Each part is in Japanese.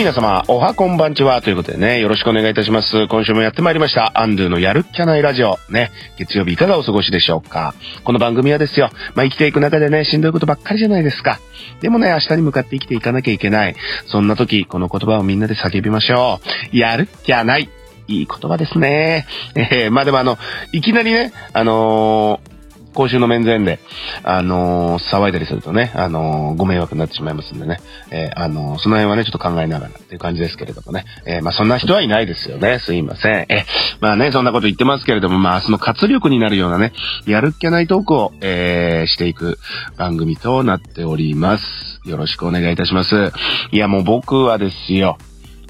皆様、おはこんばんちは。ということでね、よろしくお願いいたします。今週もやってまいりました。アンドゥのやるっきゃないラジオ。ね、月曜日いかがお過ごしでしょうか。この番組はですよ、まあ、生きていく中でね、しんどいことばっかりじゃないですか。でもね、明日に向かって生きていかなきゃいけない。そんな時、この言葉をみんなで叫びましょう。やるっきゃない。いい言葉ですね。えー、まあでもあの、いきなりね、あのー公衆の面前で、あのー騒いだりするとね、あのーご迷惑になってしまいますんでね、えーあのその辺はね、ちょっと考えながらっていう感じですけれどもね、えまあそんな人はいないですよね、すいません。えまあね、そんなこと言ってますけれども、まあその活力になるようなね、やるっきゃないトークを、えしていく番組となっております。よろしくお願いいたします。いや、もう僕はですよ、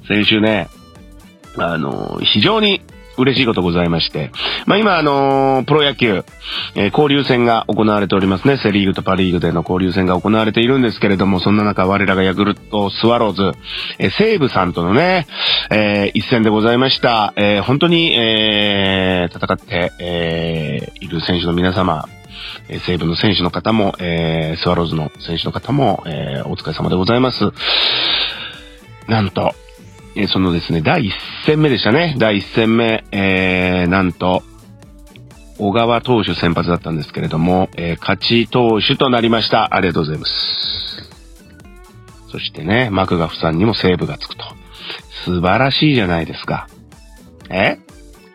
先週ね、あの非常に嬉しいことございまして。まあ今あのープロ野球、えー交流戦が行われておりますね。セリーグとパリーグでの交流戦が行われているんですけれども、そんな中我らがヤクルトスワローズ、えー西武さんとのね、えー一戦でございました。えー本当に、えー戦って、えーいる選手の皆様、え西武の選手の方も、えースワローズの選手の方も、えーお疲れ様でございます。なんと、えーそのですね、第一戦目でしたね。第一戦目、えー、なんと、小川投手先発だったんですけれども、えー勝ち投手となりました。ありがとうございます。そしてね、マクガフさんにもセーブがつくと。素晴らしいじゃないですか。え？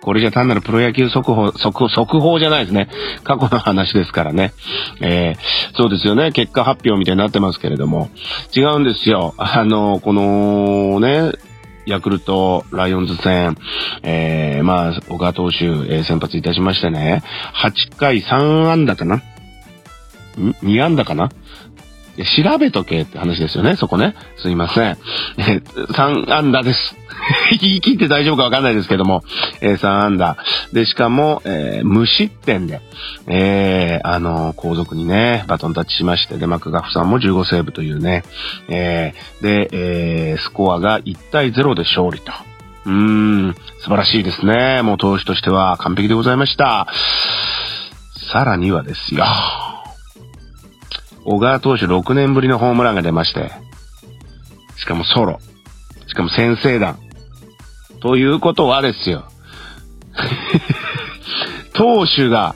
これじゃ単なるプロ野球速報、速、速報じゃないですね。過去の話ですからね。えー、そうですよね。結果発表みたいになってますけれども。違うんですよ。あの、このね、ヤクルト、ライオンズ戦、えー、まあ、小川投手、えー先発いたしましてね、8回3安打かな？ん ?2 安打かな？いや調べとけって話ですよね、そこね。すいません。えー、3安打です。言い切って大丈夫かわかんないですけども、えー、3安打。で、しかも、えー無失点で、えーあの後続にね、バトンタッチしまして、で、マクガフさんも15セーブというね、えーで、えースコアが1対0で勝利と。うーん、素晴らしいですね。もう投手としては完璧でございました。さらにはですよ。小川投手6年ぶりのホームランが出まして、しかもソロ。しかも先制弾。ということはですよ。投手が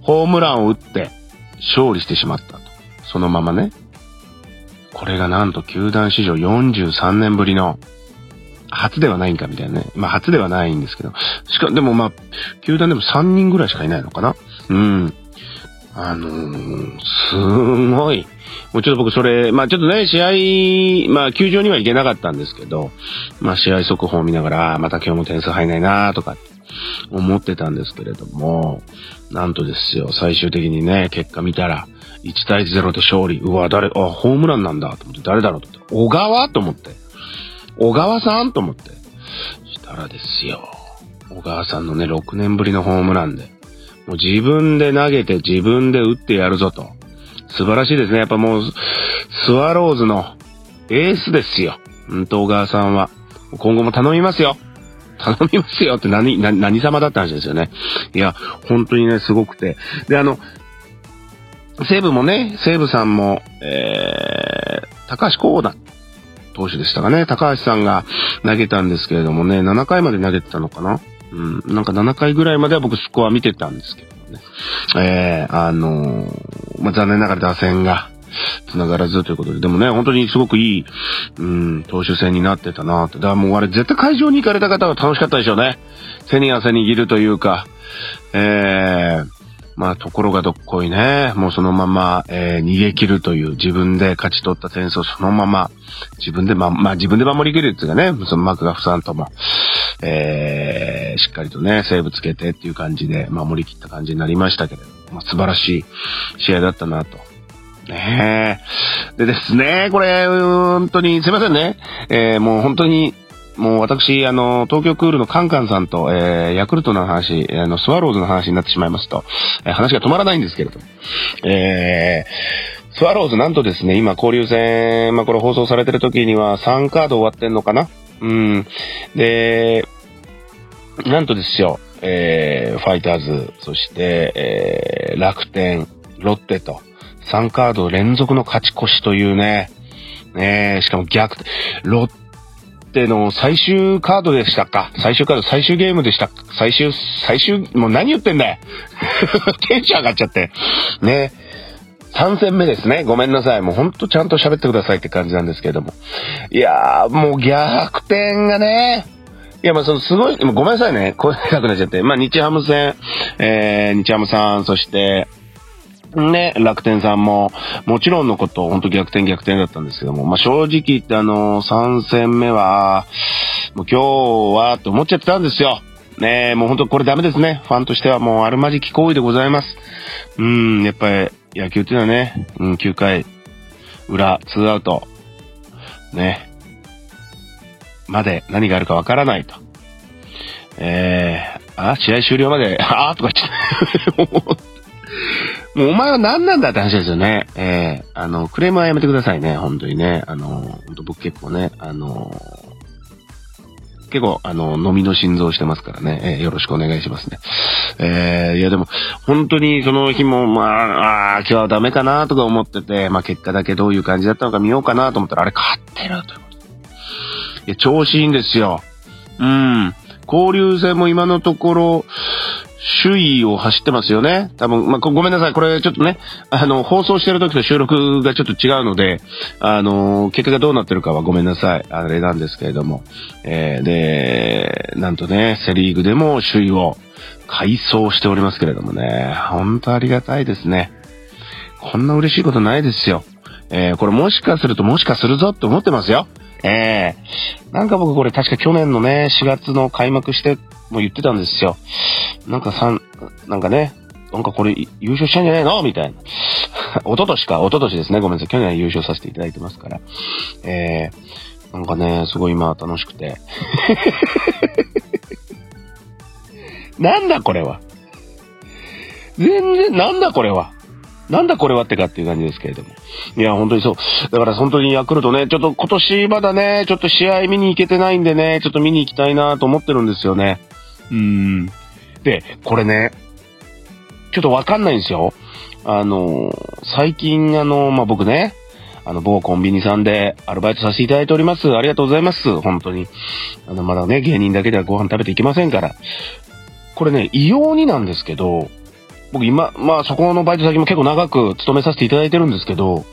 ホームランを打って勝利してしまったと。そのままね。これがなんと球団史上43年ぶりの初ではないんかみたいなね。まあ初ではないんですけど。しか、でもまあ、球団でも3人ぐらいしかいないのかな。うん。あのー、すごい。もうちょっと僕それ、まあちょっとね、試合、まあ球場には行けなかったんですけど、まあ試合速報を見ながら、また今日も点数入んないなとか思ってたんですけれども、なんとですよ、最終的にね、結果見たら、1対0で勝利。うわ、誰、あ、ホームランなんだと思って、誰だろうと思って、小川と思って、小川さんと思って、したらですよ、小川さんのね、6年ぶりのホームランで、もう自分で投げて自分で打ってやるぞと。素晴らしいですね。やっぱもう、スワローズのエースですよ。うんと、小川さんは。今後も頼みますよ。頼みますよって何、何、何様だった話ですよね。いや、本当にね、すごくて。で、あの、西武もね、西武さんも、えー、高橋光成投手でしたかね。高橋さんが投げたんですけれどもね、7回まで投げてたのかなうん、なんか7回ぐらいまでは僕スコア見てたんですけどね。えー、あのーまあ、残念ながら打線が繋がらずということで、でもね、本当にすごくいい、うん、投手戦になってたなって。だからもうあれ絶対会場に行かれた方は楽しかったでしょうね。手に汗握るというか、えー、まあ、ところがどっこいね。もうそのまま、えー逃げ切るという自分で勝ち取った点数をそのまま、自分でま、まあ自分で守り切るっていうかね、そのマクガフさんとも、えーしっかりとね、セーブつけてっていう感じで守り切った感じになりましたけれど、まあ素晴らしい試合だったなと。ねえ。でですね、これ、本当に、すいませんね。えーもう本当に、もう私、あの、東京クールのカンカンさんと、えーヤクルトの話、あの、スワローズの話になってしまいますと、えー話が止まらないんですけれども、えースワローズなんとですね、今交流戦、まあこれ放送されてる時には3カード終わってんのかな？うん。で、なんとですよ、えーファイターズ、そして、えー楽天、ロッテと、3カード連続の勝ち越しというね、ねしかも逆、ロッテの最終カードでしたか？最終カード、最終ゲームでした最終、最終、もう何言ってんだよ テンション上がっちゃって。ね3戦目ですね。ごめんなさい。もうほんとちゃんと喋ってくださいって感じなんですけれども。いやー、もう逆転がね、いや、まあ、その、すごい、ごめんなさいね。声なくなっちゃって。まあ、日ハム戦、えー、日ハムさん、そして、ね、楽天さんも、もちろんのこと、ほんと逆転逆転だったんですけども、まあ、正直言ってあの、3戦目は、もう今日は、と思っちゃってたんですよ。ねえもうほんとこれダメですね。ファンとしてはもうあるまじき行為でございます。うん、やっぱり、野球っていうのはね、うん、9回、裏、2アウト、ね、まで何があるかわからないと。えー、あ、試合終了まで、あーとか言って、もうお前は何なんだって話ですよね。えー、あの、クレームはやめてくださいね、本当にね。あの、本当僕結構ね、あの、結構、あの、飲みの心臓してますからね、えー、よろしくお願いしますね。えー、いやでも、本当にその日も、まあ、あ今日はダメかなとか思ってて、まあ結果だけどういう感じだったのか見ようかなと思ったら、あれ勝ってるということ。いや、調子いいんですよ。うん。交流戦も今のところ、首位を走ってますよね。多分、まあ、ごめんなさい。これちょっとね、あの、放送してる時と収録がちょっと違うので、あの、結果がどうなってるかはごめんなさい。あれなんですけれども。えー、で、なんとね、セリーグでも首位を改装しておりますけれどもね。ほんとありがたいですね。こんな嬉しいことないですよ。えー、これもしかするともしかするぞって思ってますよ。ええー、なんか僕これ確か去年のね、4月の開幕しても言ってたんですよ。なんかさん、なんかね、なんかこれ優勝したんじゃないの？みたいな。一昨年か、一昨年ですね。ごめんなさい。去年優勝させていただいてますから。えー、なんかね、すごい今楽しくて。なんだこれは。全然、なんだこれは。なんだこれはってかっていう感じですけれども。いや、本当にそう。だから本当にヤクルトね、ちょっと今年まだね、ちょっと試合見に行けてないんでね、ちょっと見に行きたいなと思ってるんですよね。うーん。で、これね、ちょっとわかんないんですよ。あの、最近あの、まあ、僕ね、あの、某コンビニさんでアルバイトさせていただいております。ありがとうございます。本当に。あの、まだね、芸人だけではご飯食べていけませんから。これね、異様になんですけど、僕今、まあそこのバイト先も結構長く勤めさせていただいてるんですけど、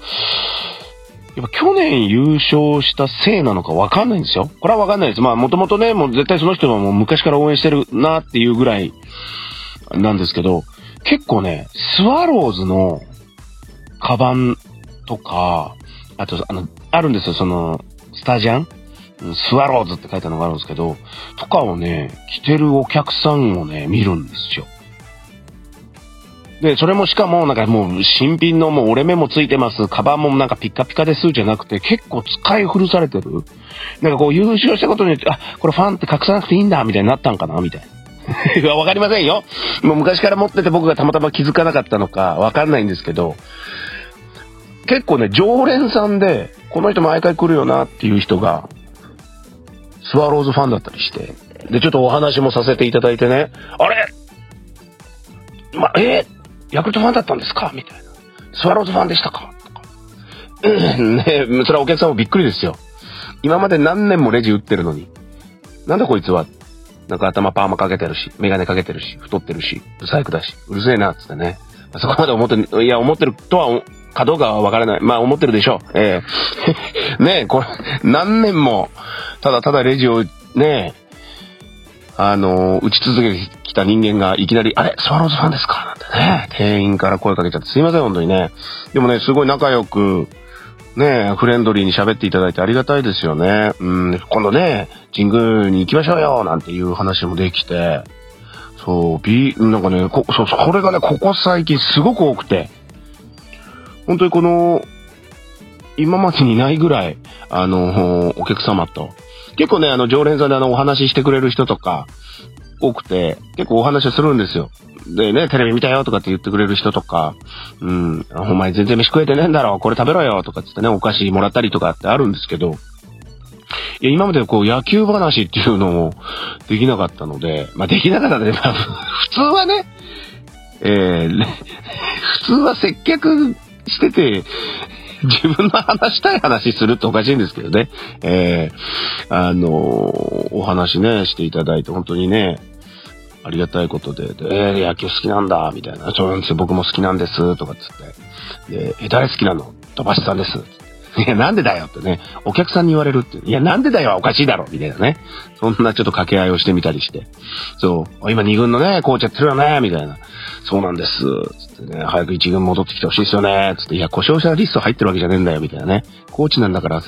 やっぱ去年優勝したせいなのかわかんないんですよ。これはわかんないです。まあもともとね、もう絶対その人はもう昔から応援してるなっていうぐらいなんですけど、結構ね、スワローズのカバンとか、あと、あの、あるんですよ、その、スタジャン？スワローズって書いたのがあるんですけど、とかをね、着てるお客さんをね、見るんですよ。で、それもしかも、なんかもう、新品のもう折れ目もついてます。カバンもなんかピッカピカですじゃなくて、結構使い古されてる。なんかこう優勝したことによって、あ、これファンって隠さなくていいんだ、みたいになったんかな、みたいな。わかりませんよ。もう昔から持ってて僕がたまたま気づかなかったのか、わかんないんですけど、結構ね、常連さんで、この人毎回来るよなっていう人が、スワローズファンだったりして、で、ちょっとお話もさせていただいてね、あれ？ま、え、ヤクルトファンだったんですか？みたいな。スワローズファンでしたか？とか。ねそれはお客さんもびっくりですよ。今まで何年もレジ打ってるのに。なんだこいつは？なんか頭パーマかけてるし、メガネかけてるし、太ってるし、ブサイクだし、うるせえな、つってね。そこまで思ってる、いや、思ってるとは、かどうかはわからない。まあ、思ってるでしょう。ええー、ねえ、これ、何年も、ただただレジを、ねえ、あの、打ち続けてきた人間がいきなり、あれスワローズファンですかなんてね、店員から声かけちゃってすいません、本当にね。でもね、すごい仲良く、ね、フレンドリーに喋っていただいてありがたいですよね。うん、今度ね、神宮に行きましょうよなんていう話もできて、そう、ビなんかね、こ、そう、これがね、ここ最近すごく多くて、本当にこの、今までにないぐらい、あの、お客様と、結構ね、あの、常連さんであの、お話ししてくれる人とか、多くて、結構お話をするんですよ。でね、テレビ見たよとかって言ってくれる人とか、うん、お前全然飯食えてねえんだろ、これ食べろよとかってね、お菓子もらったりとかってあるんですけど、いや、今までこう野球話っていうのもできなかったので、まあできなかったので、まあ普通はね、えー、普通は接客してて、自分の話したい話するっておかしいんですけどね。えー、あのー、お話ね、していただいて、本当にね、ありがたいことで、でえー、野球好きなんだ、みたいな。そうなんですよ、僕も好きなんです、とかっつって。で、え、誰好きなの？飛ばしさんです。いや、なんでだよってね、お客さんに言われるって。いや、なんでだよおかしいだろみたいなね。そんなちょっと掛け合いをしてみたりして。そう、今2軍のね、コーチやってるよねみたいな。そうなんです。つってね、早く1軍戻ってきてほしいですよねつって、いや、故障者リスト入ってるわけじゃねえんだよ、みたいなね。コーチなんだから、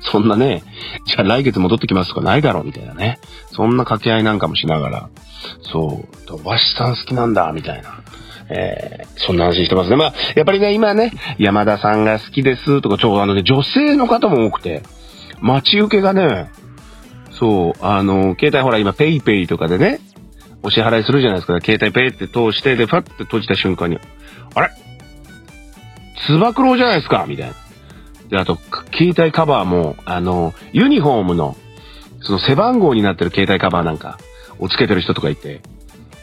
そんなね、じゃあ来月戻ってきますとかないだろう、みたいなね。そんな掛け合いなんかもしながら、そう、飛ばしさん好きなんだ、みたいな。えー、そんな話してますね。まあ、やっぱりね、今ね、山田さんが好きですとか、ちょ、あのね、女性の方も多くて、待ち受けがね、そう、あの、携帯ほら今、ペイペイとかでね、お支払いするじゃないですか。携帯ペイって通して、で、ファッて閉じた瞬間に、あれ？つば九郎じゃないですか？みたいな。で、あと、携帯カバーも、あの、ユニフォームの、その背番号になってる携帯カバーなんか、をつけてる人とかいて、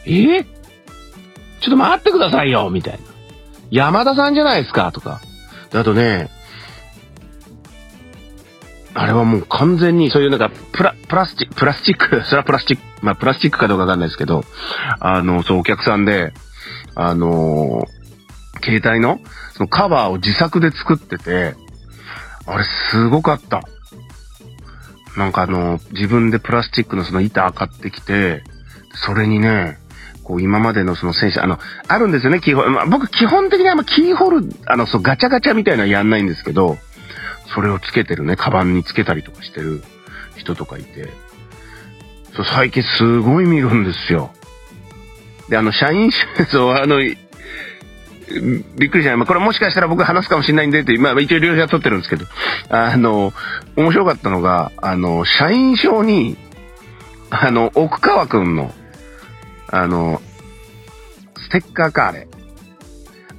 え？ー、ちょっと待ってくださいよみたいな。山田さんじゃないですか？とか。あとね、あれはもう完全にそういうなんかプラ、プラスチック、プラスチック、それはプラスチック、まあプラスチックかどうかわかんないですけど、あの、そうお客さんで、あのー、携帯のそのカバーを自作で作ってて、あれすごかった。なんかあの、自分でプラスチックのその板買ってきて、それにね、こう今までのその戦車、あの、あるんですよね、キーホル。まあ、僕基本的にあんまキーホル、あの、そう、ガチャガチャみたいなのやんないんですけど、それをつけてるね、カバンにつけたりとかしてる人とかいて、そう、最近すごい見るんですよ。で、あの、社員証、あの、びっくりした。まあ、これもしかしたら僕話すかもしれないんでって、まあ、一応両者取ってるんですけど、あの、面白かったのが、あの、社員証に、あの、奥川くんの、あの、ステッカーか、あれ。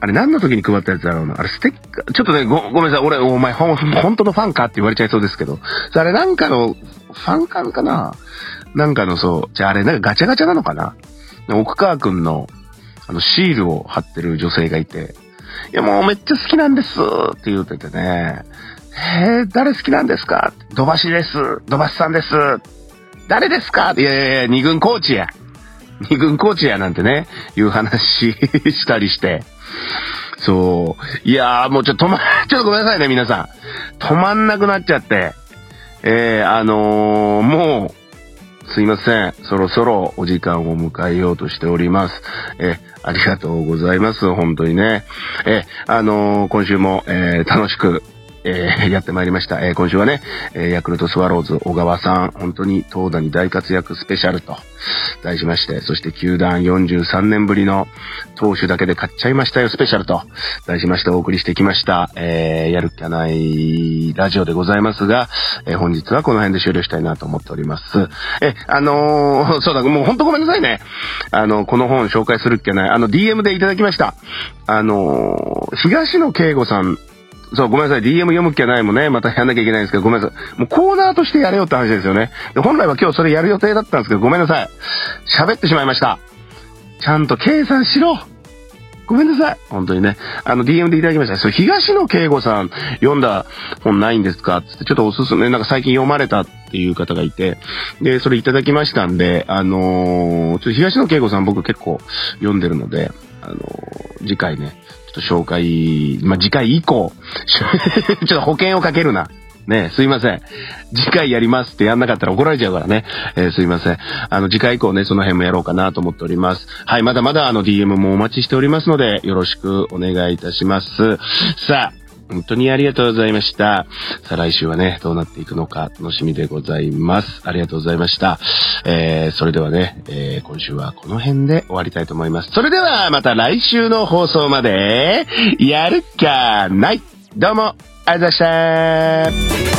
あれ何の時に配ったやつだろうな。あれステッカー、ちょっとね、ご、ごめんなさい。俺、お前、ほん、本当のファンかって言われちゃいそうですけど。あれなんかの、ファン感かな？なんかのそう、じゃああれなんかガチャガチャなのかな？奥川くんの、あの、シールを貼ってる女性がいて、いや、もうめっちゃ好きなんですって言っててね、えー、誰好きなんですか？土橋です。土橋さんです。誰ですか？いやいやいや、二軍コーチや。二軍コーチやなんてね、いう話したりして。そう。いやーもうちょっと止ま、ちょっとごめんなさいね、皆さん。止まんなくなっちゃって。えー、あのー、もう、すいません。そろそろお時間を迎えようとしております。えありがとうございます。本当にね。えあのー、今週も、えー、楽しくえー、やってまいりました。えー、今週はね、えー、ヤクルトスワローズ小川さん、本当に投打に大活躍スペシャルと題しまして、そして球団43年ぶりの投手だけで買っちゃいましたよスペシャルと題しましてお送りしてきました、えー、やるっきゃないラジオでございますが、えー、本日はこの辺で終了したいなと思っております。え、あのー、そうだ、もう本当ごめんなさいね。あの、この本紹介するっきゃない。あの、DM でいただきました。あのー、東野圭吾さんそう、ごめんなさい。DM 読む気はないもんね。またやんなきゃいけないんですけど、ごめんなさい。もうコーナーとしてやれよって話ですよね。で、本来は今日それやる予定だったんですけど、ごめんなさい。喋ってしまいました。ちゃんと計算しろごめんなさい。本当にね。あの、DM でいただきました。そう、東野圭吾さん読んだ本ないんですか？つって、ちょっとおすすめ、なんか最近読まれたっていう方がいて、で、それいただきましたんで、あのー、ちょっと東野圭吾さん僕結構読んでるので、あのー、次回ね、と紹介、まあ、次回以降、ちょっと保険をかけるな。ねすいません。次回やりますってやんなかったら怒られちゃうからね。えー、すいません。あの、次回以降ね、その辺もやろうかなと思っております。はい、まだまだあの DM もお待ちしておりますので、よろしくお願いいたします。さあ、本当にありがとうございました。さあ来週はね、どうなっていくのか楽しみでございます。ありがとうございました。えー、それではね、えー、今週はこの辺で終わりたいと思います。それではまた来週の放送まで、やるかない。どうも、ありがとうございました。